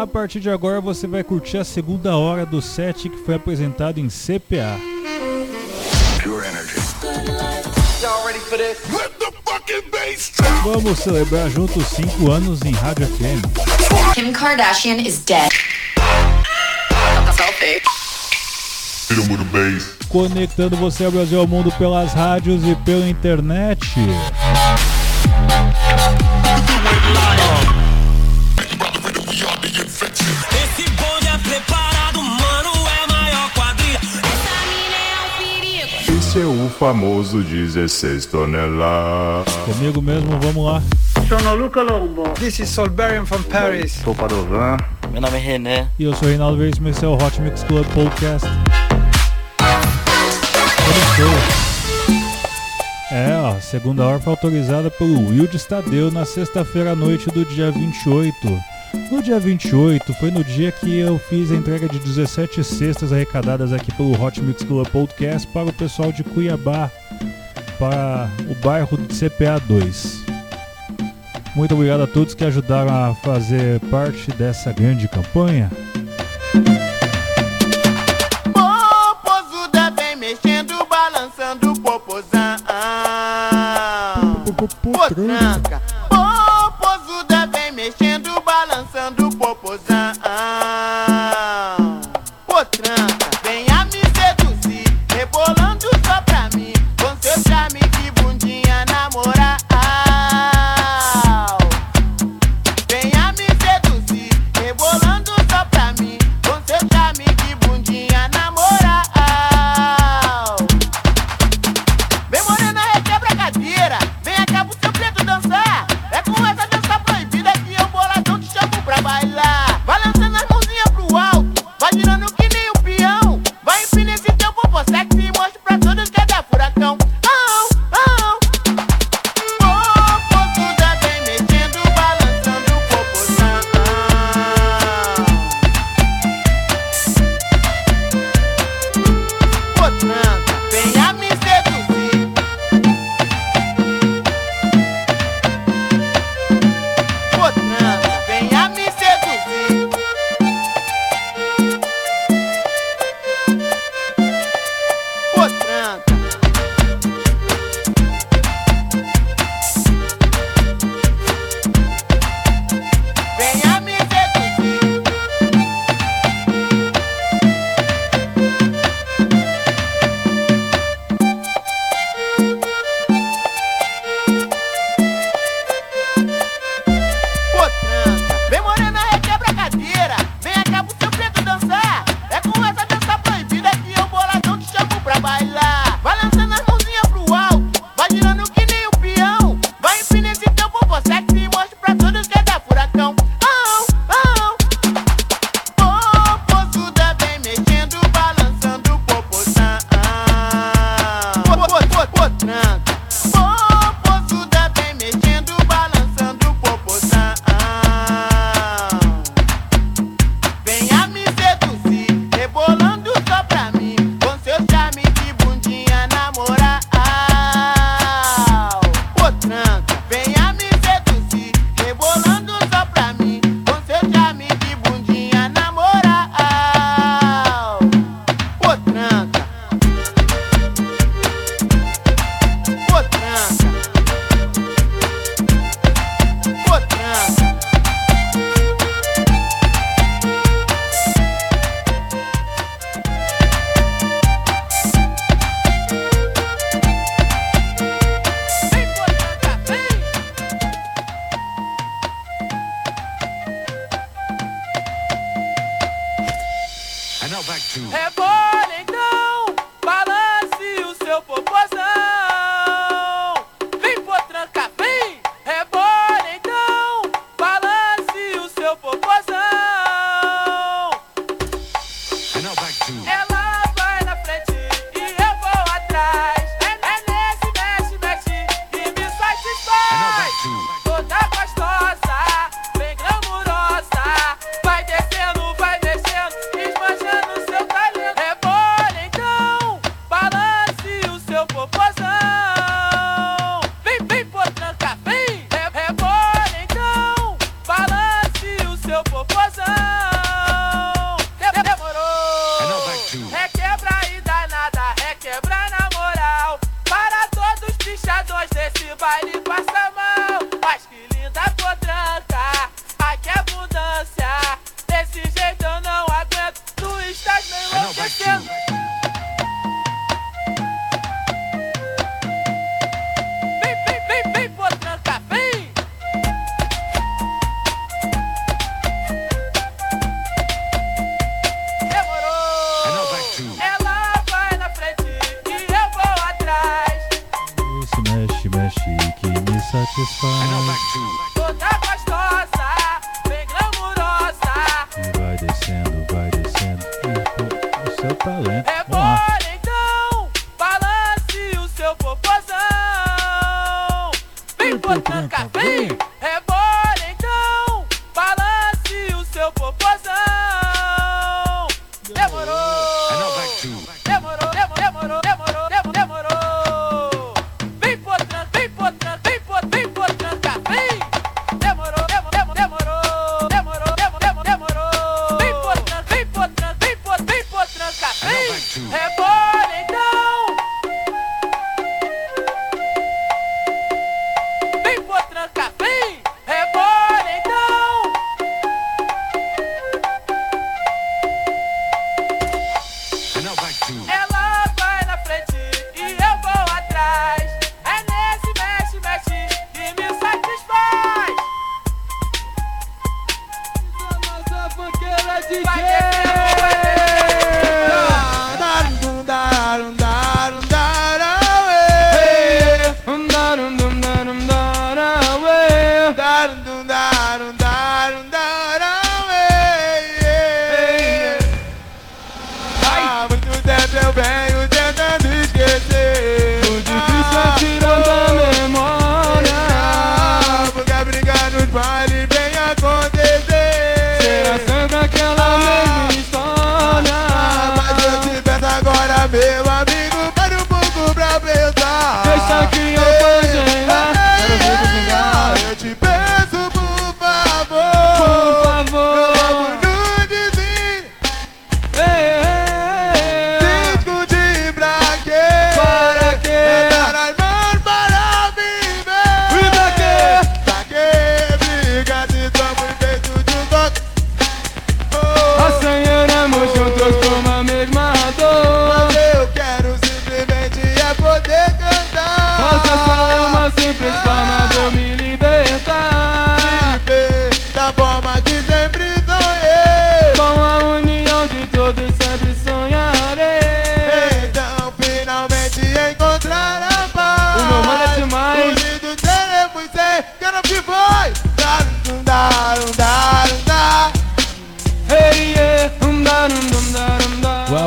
A partir de agora você vai curtir a segunda hora do set que foi apresentado em CPA. Pure energy. Vamos celebrar juntos 5 anos em Rádio FM. Kim Kardashian is dead. Conectando você ao Brasil ao mundo pelas rádios e pela internet. O famoso 16 toneladas. Comigo mesmo, vamos lá. Sono Luca Lombo. This is Solberian from Paris. Sou Padovan. Meu nome é René. E eu sou Reinaldo Veríssimo, esse é o Hot Mix Club Podcast. É, ó, a segunda hora foi autorizada pelo Wilde Stadeu na sexta-feira à noite do dia 28. No dia 28 foi no dia que eu fiz a entrega de 17 cestas arrecadadas aqui pelo Hot Mix Club Podcast para o pessoal de Cuiabá, para o bairro de CPA 2. Muito obrigado a todos que ajudaram a fazer parte dessa grande campanha. potranca. Potranca,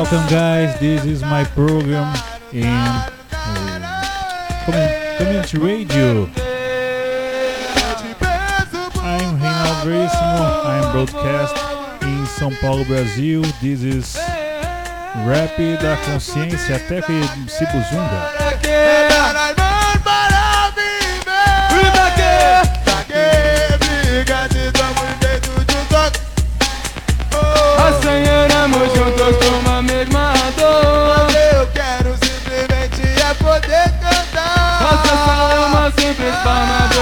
Welcome guys, this is my program in uh, Community Radio. I'm Reinaldo Bríssimo, I'm broadcast in São Paulo, Brasil. This is Rap da Consciência, até que se buzunga.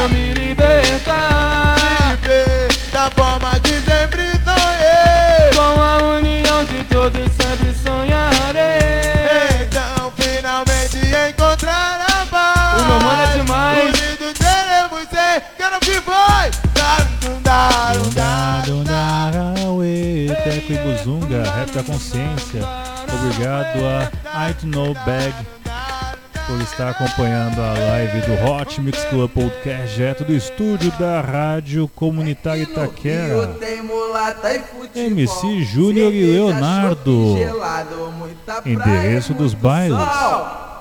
me libertar. Me da forma de sempre sonhei. Com a união de todos sempre sonharei. Então finalmente encontrar a paz. O meu mano é demais. Unidos teremos ser. Quero que foi. Teco e Buzunga, Rap da Consciência. Obrigado a I Don't Know Bag por estar acompanhando a live do Hot Mix Club Podcast, direto do estúdio da Rádio Comunitária Itaquera. MC Júnior e Leonardo. Endereço dos bailes.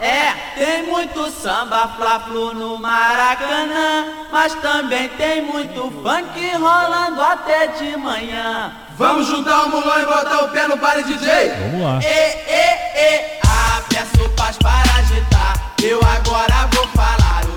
É, tem muito samba fla-flu no Maracanã, mas também tem muito funk rolando até de manhã. Vamos juntar o mulão e botar o pé no baile DJ. Vamos lá. E, e, e, abre as paz para agitar. Eu agora vou falar.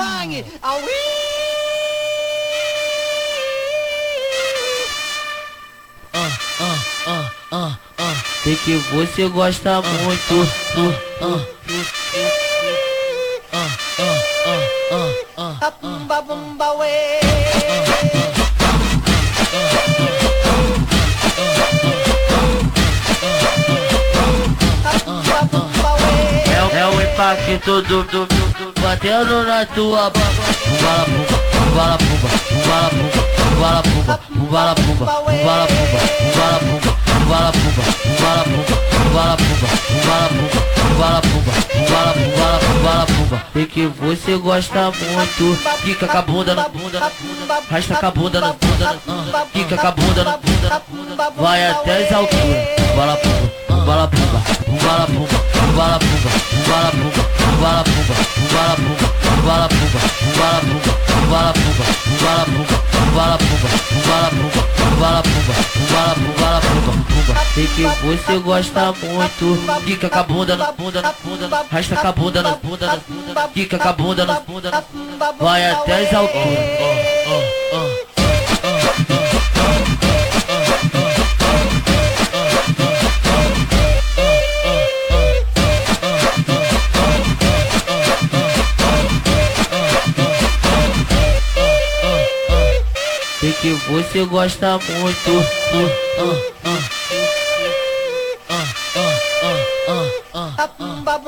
Aqui. Aui! Ah, ah, ah, ah, ah. Sei que você gosta muito. Ah, ah, ah, impacto do, do, do, do batendo na tua baba. Bala pumba, bala pumba, bala pumba, bala pumba, bala pumba, bala pumba, bala pumba, bala pumba, bala pumba, bala pumba, bala pumba, bala pumba, bala pumba, bala pumba. Sei que você gosta muito. Fica com a bunda na bunda, rasta com a bunda na bunda, ah. fica com a bunda, na bunda, vai até as alturas. Bala pumba, bala pumba, bala pumba, bala pumba, bala pumba, bala pumba, bala pumba, bala pumba, bala pumba, bala pumba, bala pumba, bala pumba, bala pumba, bala pumba, bala pumba, bala pumba, pumba. Sei que você gosta muito. Fica com a bunda na bunda, na bunda, rasta com a bunda na bunda, na bunda, fica com a bunda na bunda, na bunda, vai até as alturas. que você gosta muito. Uh, uh, uh. Bumba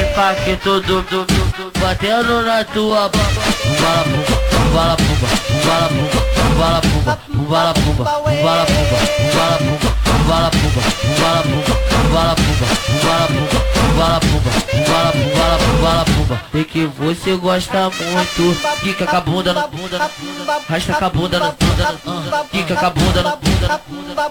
impacto do, do, do, do batendo na tua bamba. Umbala pumba, umbala pumba, umbala pumba, umbala pumba, umbala pumba, pumba bala pumba, bala pumba, bala pumba, bala pumba, bala pumba, bala pumba, pumba. Sei que você gosta muito. Fica com a bunda na bunda, rasta com a bunda na bunda, na- ah. fica com a bunda na bunda,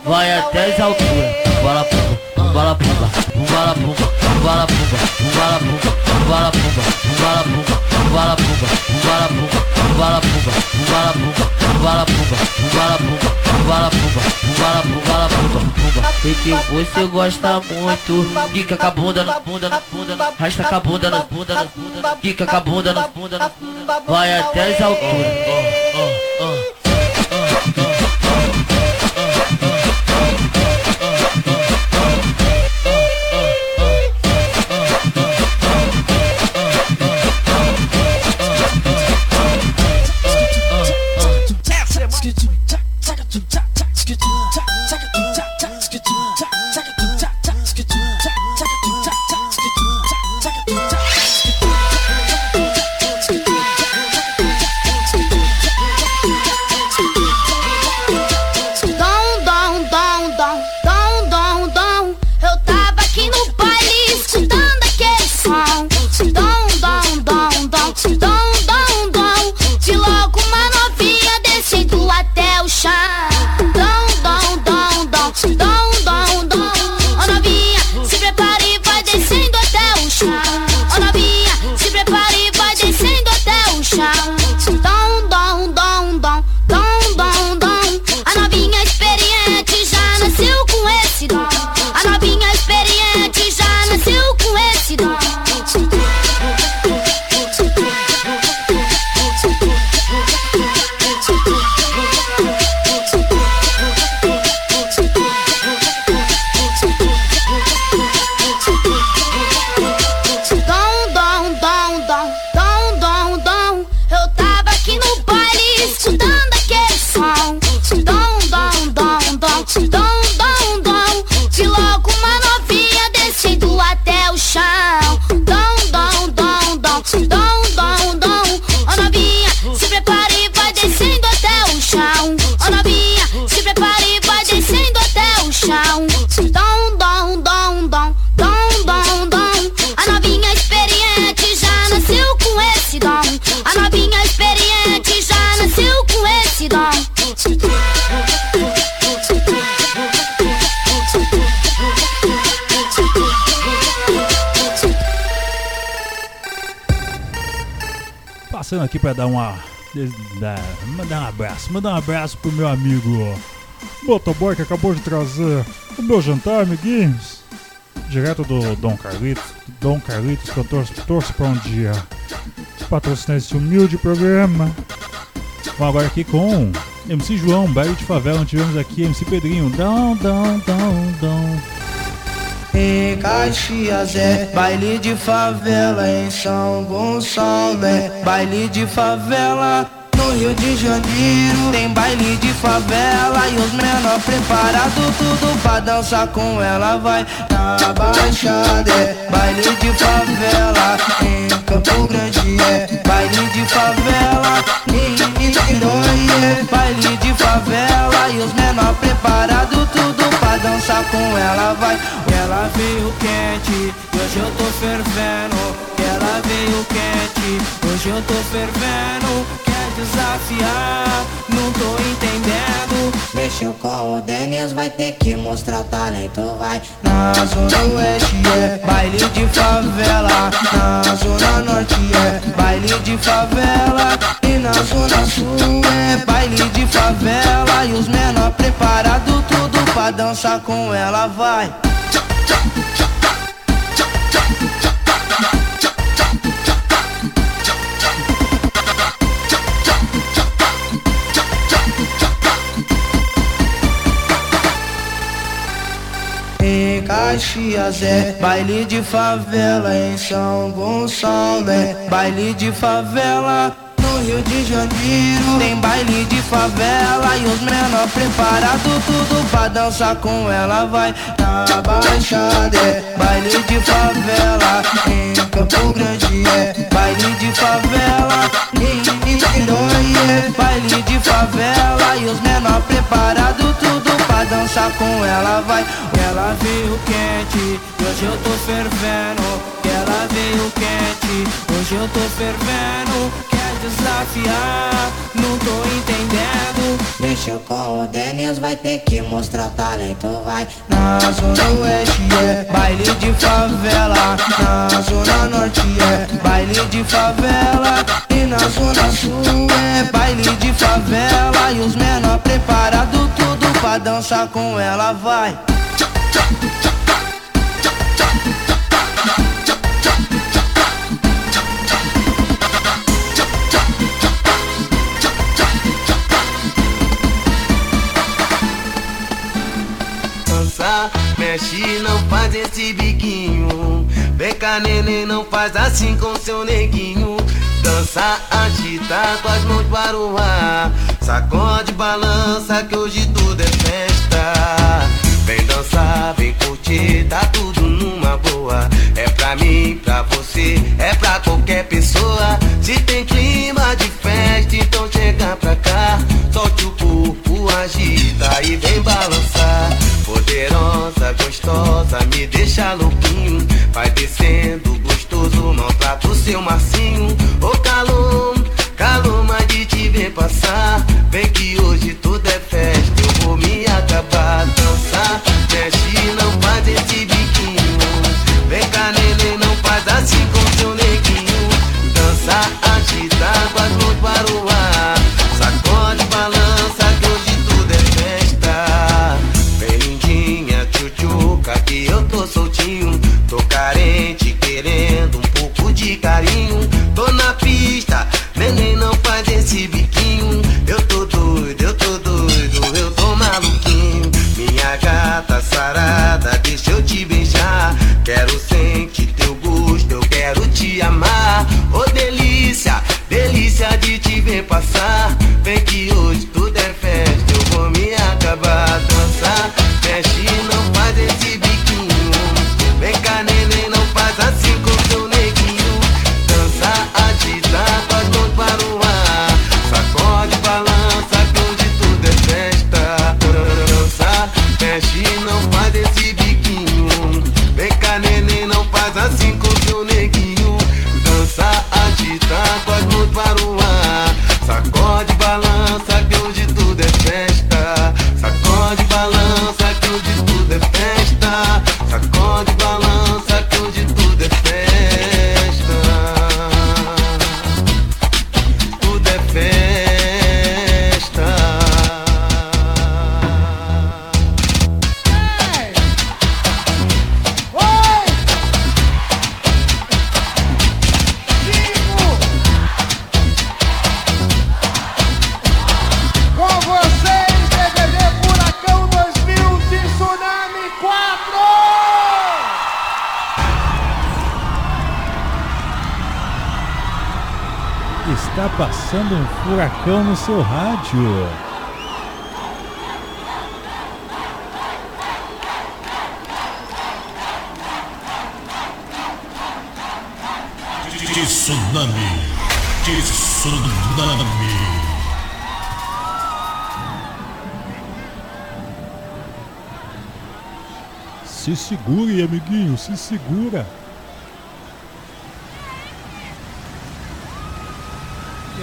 vai até as alturas. Bala pumba, bala pumba, bala pumba, bala pumba, bala pumba, bala pumba, bala pumba, bala pumba, bala pumba, bala pumba, bala pumba, bala pumba, bala pumba, bala pumba, bala pumba, bala pumba, pumba. Sei que você gosta muito. Fica com a bunda na bunda, na bunda, rasta com a bunda na bunda, na bunda, fica com a bunda na bunda, na bunda, vai até as alturas. Aqui pra dar uma. dar- mandar um abraço. Mandar um abraço pro meu amigo motoboy que acabou de trazer o meu jantar, amiguinhos. Direto do Dom Carlitos. Dom Carlitos, que eu torço, torço pra um dia patrocinar esse humilde programa. Vamos agora aqui com MC João, baile de favela. Onde tivemos aqui MC Pedrinho. Dão, dão, dão, dão. Em Caxias é baile de favela, em São Gonçalo é baile de favela. No Rio de Janeiro tem baile de favela e os menor preparado tudo pra dançar com ela vai na Baixada é baile de favela, em Campo Grande é baile de favela, em Niterói é baile de favela e os menor preparado tudo dançar com ela vai. Ela veio quente, hoje eu tô fervendo. Ela veio quente, hoje eu tô fervendo. Quer desafiar? Não tô entendendo. Mexeu com o Denis, vai ter que mostrar talento, vai. Na zona oeste é baile de favela. Na zona norte é baile de favela. E na zona sul é baile de favela. E os menor preparado tudo pra dançar com ela, vai. Em Caxias é baile de favela, em São Gonçalo é baile de favela. Rio de Janeiro tem baile de favela e os menor preparado tudo pra dançar com ela vai na Baixada é baile de favela, em Campo Grande é baile de favela, em Niterói é baile de favela e os menor preparado tudo pra dançar com ela vai. Ela veio quente, hoje eu tô fervendo. Ela veio quente, hoje eu tô fervendo. Desafiar? Não tô entendendo. Mexeu com o Denis, vai ter que mostrar talento, vai. Na zona oeste é baile de favela. Na zona norte é baile de favela. E na zona sul é baile de favela. E os menor preparado tudo pra dançar com ela, vai. Mexe, não faz esse biquinho. Vem cá, neném, não faz assim com seu neguinho. Dança, agita com as mãos para o ar. Sacode, balança, que hoje tudo é festa. Vem dançar, vem curtir, tá tudo numa boa. É pra mim, pra você, é pra qualquer pessoa. Se tem clima de festa, então chega pra cá. Solte o corpo, agita e vem balançar. Poderosa, gostosa, me deixa louquinho. Vai descendo, gostoso, maltrata o seu macinho. Ô calor, calor, mas de te ver passar. Vem que hoje tudo não faz esse biquinho. Vem cá, neném, não faz assim com seu neguinho. Dança, agita com as mãos para o ar. Sacode, balança, que hoje tudo é festa. Vem lindinha, tchutchuca, que eu tô soltinho. Tô carente, querendo um pouco de carinho. Tô na pista, neném, não faz esse biquinho. Eu tô doido, eu tô doido, eu tô maluquinho. Minha gata sarada, Quero sentir teu gosto, eu quero te amar. Ô delícia, delícia de te ver passar. Vem que hoje passando um furacão no seu rádio. Tsunami. Tsunami. Se segure, amiguinho, se segura.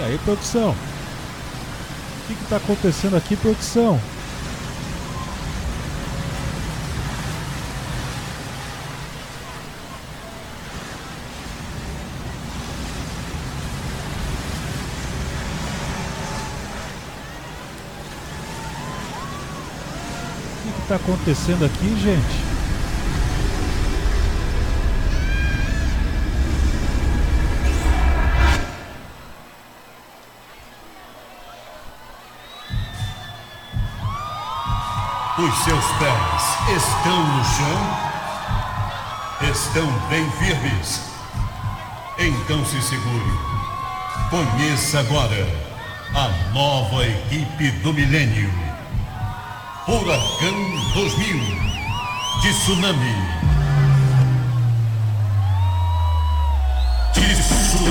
Aí, produção? O que está acontecendo aqui, produção? O que está acontecendo aqui, gente? Os seus pés estão no chão? Estão bem firmes? Então se segure. Conheça agora a nova equipe do milênio. Furacão 2000 de Tsunami. Tsunami.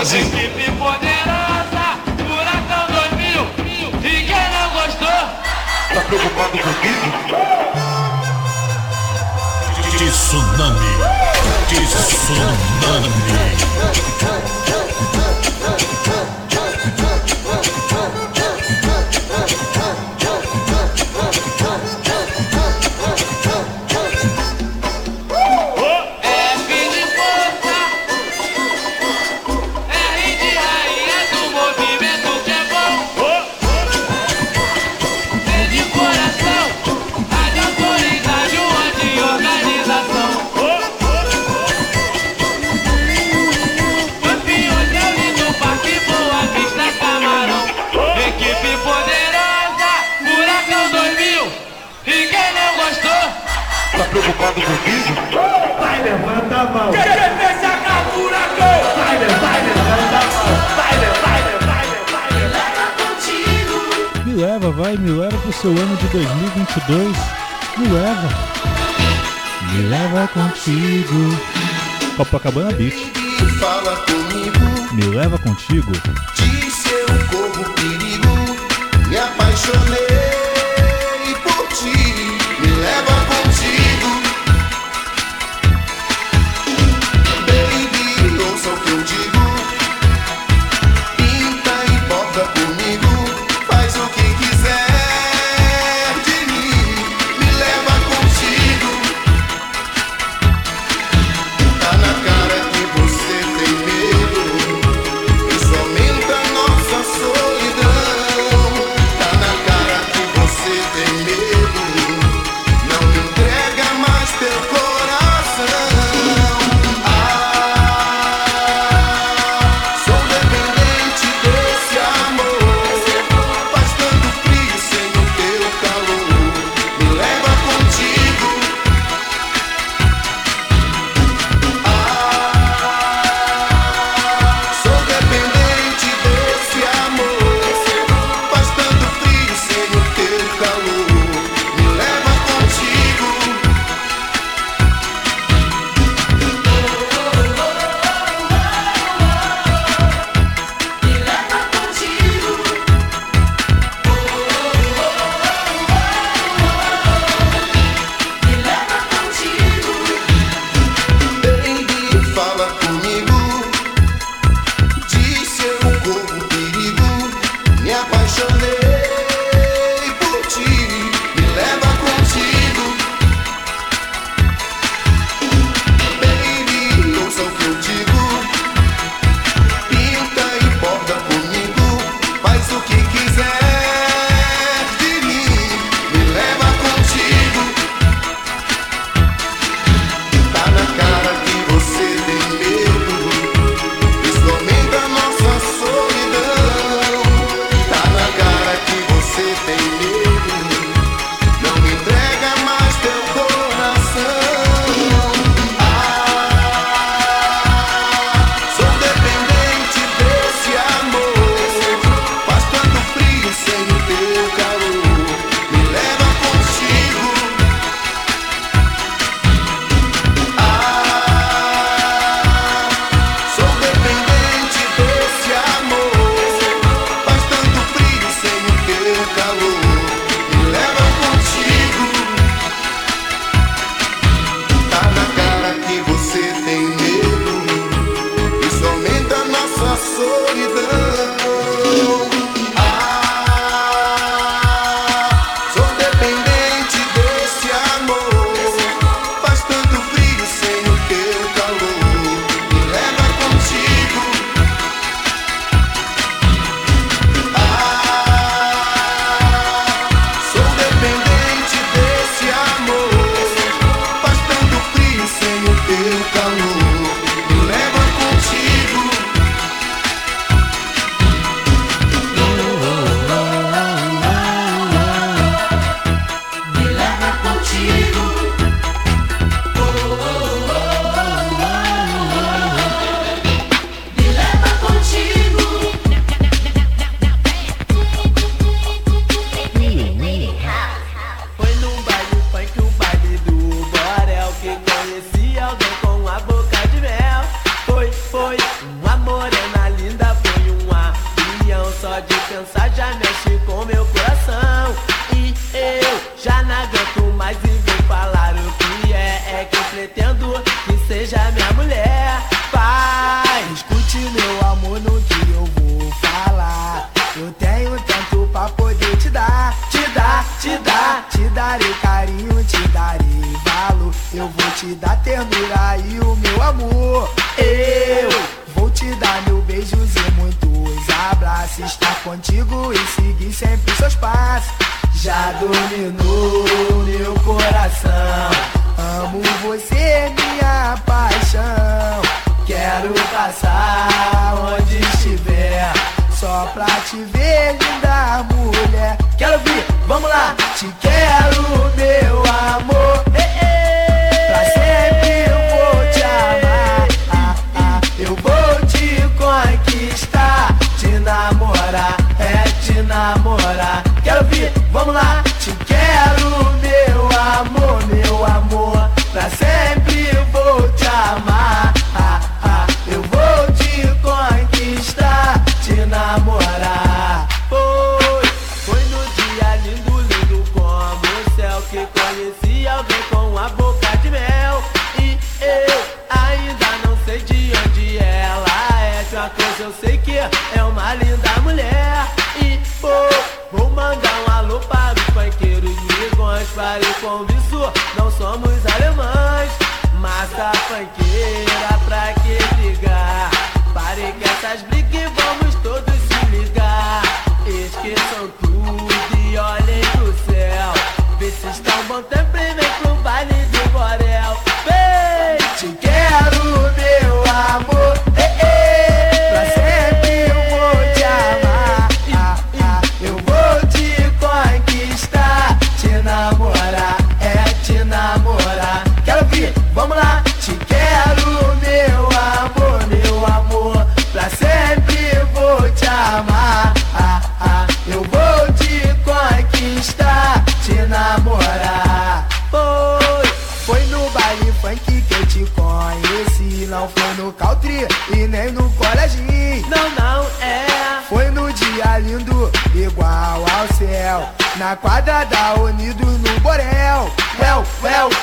Brasil. Equipe poderosa, furacão 2000. E quem não gostou? Tá preocupado comigo? Tsunami. É vai, me leva pro seu ano de 2022. Me leva. Me leva contigo. Copacabana Beach. Fala comigo, Me leva contigo. disse eu corro perigo. Me apaixonei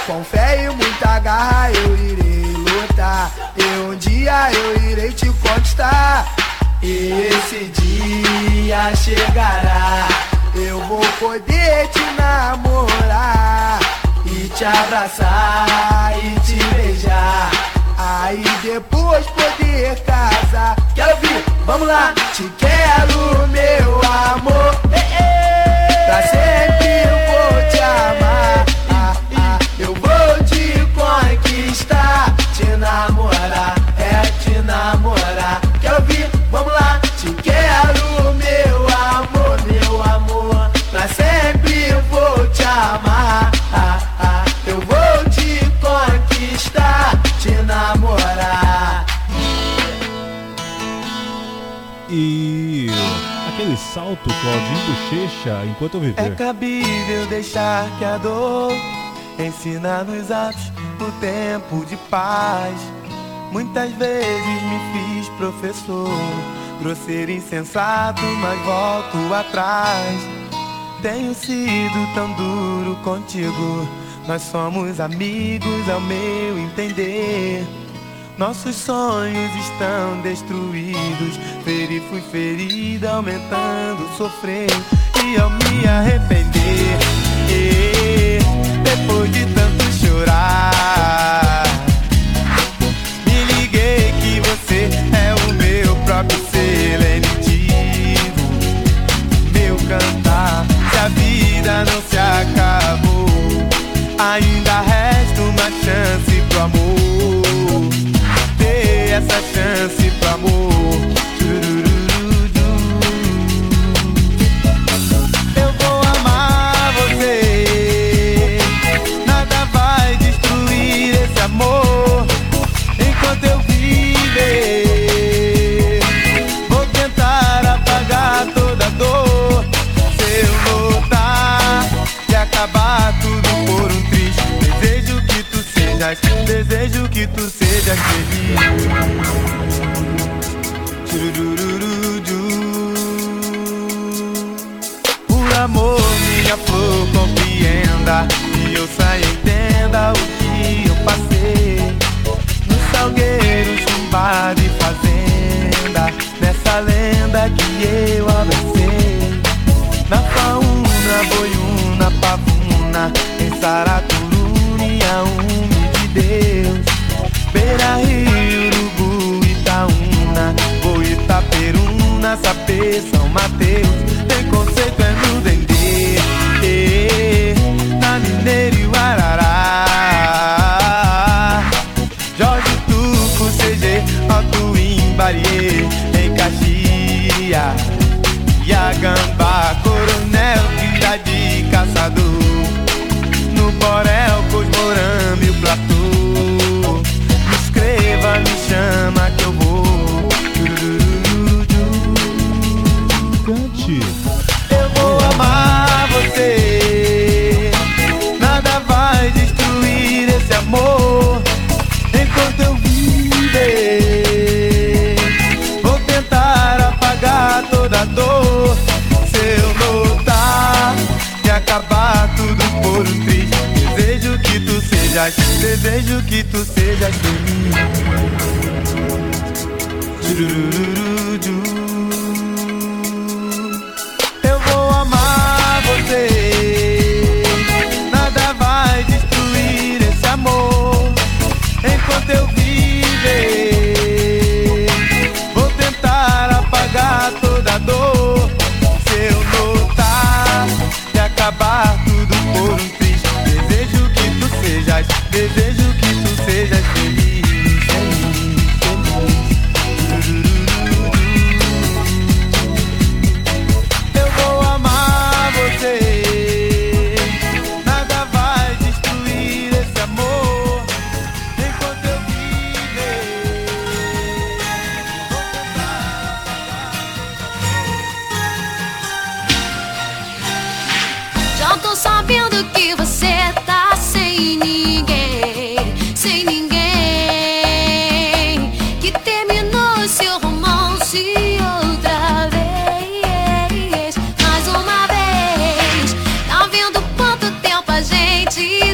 Com fé e muita garra eu irei lutar. E um dia eu irei te conquistar. E esse dia chegará. Eu vou poder te namorar. E te abraçar e te beijar. Aí depois poder casar. Quero ouvir? vamos lá. Te quero, meu amor. Pra sempre. te namorar, é te namorar. Quer ouvir? Vamos lá, te quero, meu amor, meu amor. Pra sempre eu vou te amar, ah, ah, eu vou te conquistar, te namorar. E aquele salto, Claudinho Bochecha, enquanto eu é viver. É cabível deixar que a dor Ensina-nos atos o tempo de paz. Muitas vezes me fiz professor, grosseiro e insensato, mas volto atrás. Tenho sido tão duro contigo, nós somos amigos ao meu entender. Nossos sonhos estão destruídos, feri fui ferida, aumentando o sofrer e ao me arrepender depois de tanto chorar. Desejo que tu sejas feliz. Tchurururu, a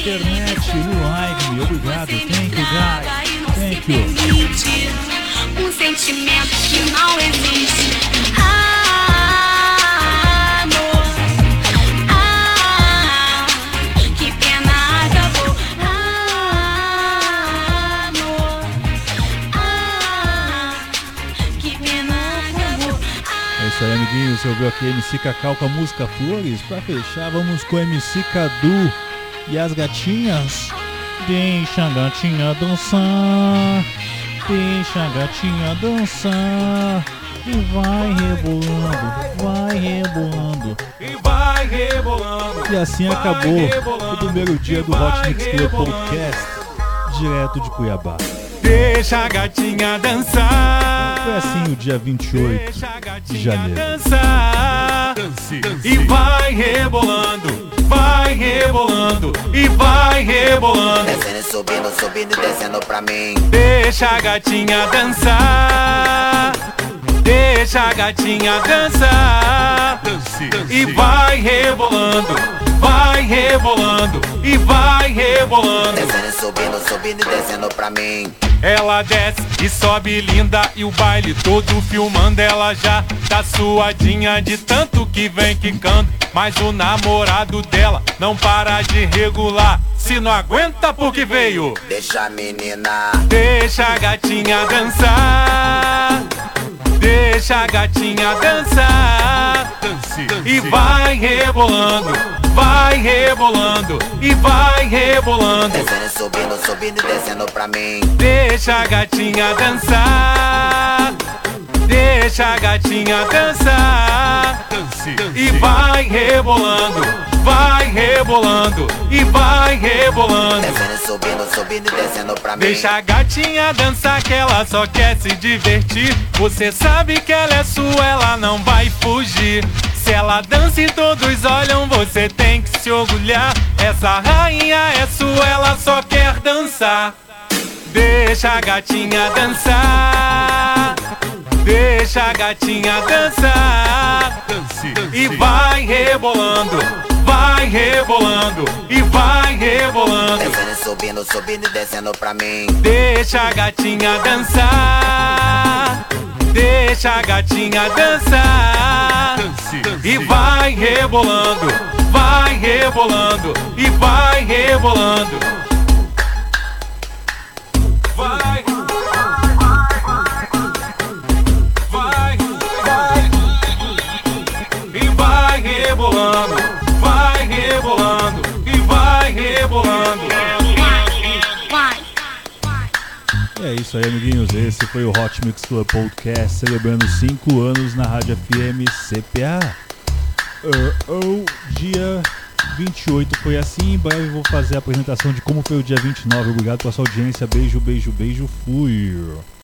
internet, no live. Obrigado, thank you guys. Thank you. um sentimento que não existe. Amor, que pena acabou. Amor, que pena acabou. Isso aí, amiguinhos. Você ouviu aqui MC Cacau com a música Flores. Pra fechar, vamos com MC Cadu e as gatinhas. Deixa a gatinha dançar. Deixa a gatinha dançar. E vai rebolando, vai rebolando. E vai rebolando. E assim acabou o primeiro dia do Hot Mix Club. Podcast, direto de Cuiabá. Deixa a gatinha dançar. Foi assim o dia 28 de janeiro. dançar e vai rebolando, vai rebolando e vai rebolando. Descendo e subindo, subindo e descendo pra mim. Deixa a gatinha dançar, deixa a gatinha dançar. E vai rebolando, vai rebolando e vai rebolando. Descendo e subindo, subindo e descendo pra mim. Ela desce e sobe linda e o baile todo filmando. Ela já tá suadinha de tanto que vem quicando. Mas o namorado dela não para de regular. Se não aguenta porque veio? Deixa a menina. Deixa a gatinha dançar Deixa a gatinha dançar E vai rebolando, vai rebolando E vai rebolando Descendo e subindo, subindo e descendo pra mim. Deixa a gatinha dançar. Deixa a gatinha dançar. E vai rebolando, vai rebolando e vai rebolando. Descendo e subindo, subindo e descendo pra mim. Deixa a gatinha dançar que ela só quer se divertir. Você sabe que ela é sua, ela não vai fugir. Se ela dança e todos olham, você tem que se orgulhar. Essa rainha é sua, ela só quer dançar. Deixa a gatinha dançar. Deixa a gatinha dançar. E vai rebolando, vai rebolando e vai rebolando. Descendo subindo, subindo e descendo pra mim. Deixa a gatinha dançar. Deixa a gatinha dançar. E vai rebolando, vai rebolando e vai rebolando. É isso aí, amiguinhos. Esse foi o Hot Mix Club Podcast, celebrando 5 anos na Rádio FM CPA. Uh, oh, dia 28 foi assim. Em breve vou fazer a apresentação de como foi o dia 29. Obrigado pela sua audiência. Beijo, beijo, beijo. Fui.